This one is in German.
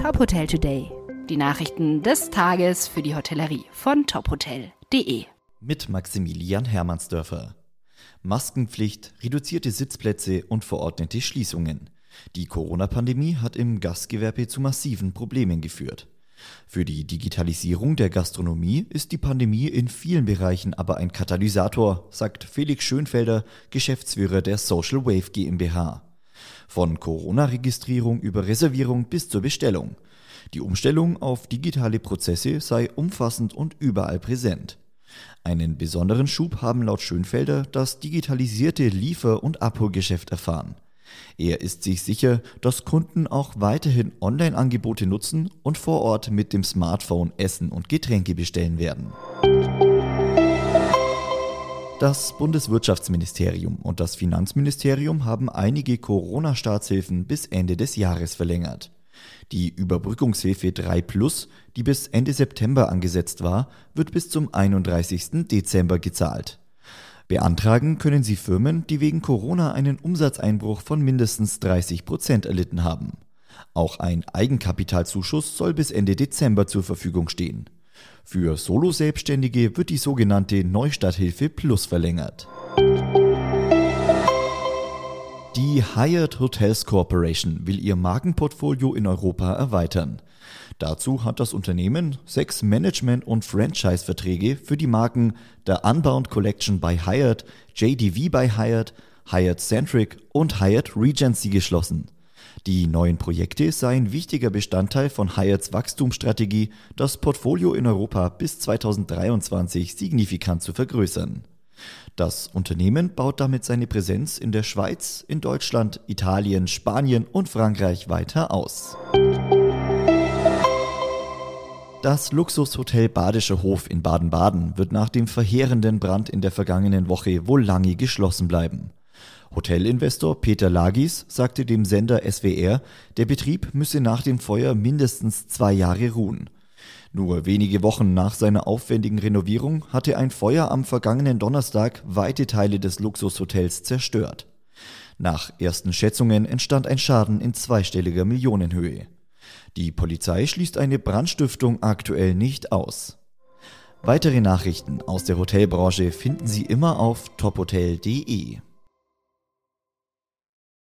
Top Hotel Today. Die Nachrichten des Tages für die Hotellerie von tophotel.de. Mit Maximilian Hermannsdörfer. Maskenpflicht, reduzierte Sitzplätze und verordnete Schließungen. Die Corona-Pandemie hat im Gastgewerbe zu massiven Problemen geführt. Für die Digitalisierung der Gastronomie ist die Pandemie in vielen Bereichen aber ein Katalysator, sagt Felix Schönfelder, Geschäftsführer der Social Wave GmbH. Von Corona-Registrierung über Reservierung bis zur Bestellung. Die Umstellung auf digitale Prozesse sei umfassend und überall präsent. Einen besonderen Schub haben laut Schönfelder das digitalisierte Liefer- und Abholgeschäft erfahren. Er ist sich sicher, dass Kunden auch weiterhin Online-Angebote nutzen und vor Ort mit dem Smartphone Essen und Getränke bestellen werden. Das Bundeswirtschaftsministerium und das Finanzministerium haben einige Corona-Staatshilfen bis Ende des Jahres verlängert. Die Überbrückungshilfe 3 Plus, die bis Ende September angesetzt war, wird bis zum 31. Dezember gezahlt. Beantragen können sie Firmen, die wegen Corona einen Umsatzeinbruch von mindestens 30 Prozent erlitten haben. Auch ein Eigenkapitalzuschuss soll bis Ende Dezember zur Verfügung stehen. Für Solo-Selbstständige wird die sogenannte Neustarthilfe Plus verlängert. Die Hyatt Hotels Corporation will ihr Markenportfolio in Europa erweitern. Dazu hat das Unternehmen sechs Management- und Franchise-Verträge für die Marken der Unbound Collection by Hyatt, JDV by Hyatt, Hyatt Centric und Hyatt Regency geschlossen. Die neuen Projekte seien wichtiger Bestandteil von Hyatts Wachstumsstrategie, das Portfolio in Europa bis 2023 signifikant zu vergrößern. Das Unternehmen baut damit seine Präsenz in der Schweiz, in Deutschland, Italien, Spanien und Frankreich weiter aus. Das Luxushotel Badischer Hof in Baden-Baden wird nach dem verheerenden Brand in der vergangenen Woche wohl lange geschlossen bleiben. Hotelinvestor Peter Lagis sagte dem Sender SWR, der Betrieb müsse nach dem Feuer mindestens zwei Jahre ruhen. Nur wenige Wochen nach seiner aufwendigen Renovierung hatte ein Feuer am vergangenen Donnerstag weite Teile des Luxushotels zerstört. Nach ersten Schätzungen entstand ein Schaden in zweistelliger Millionenhöhe. Die Polizei schließt eine Brandstiftung aktuell nicht aus. Weitere Nachrichten aus der Hotelbranche finden Sie immer auf tophotel.de.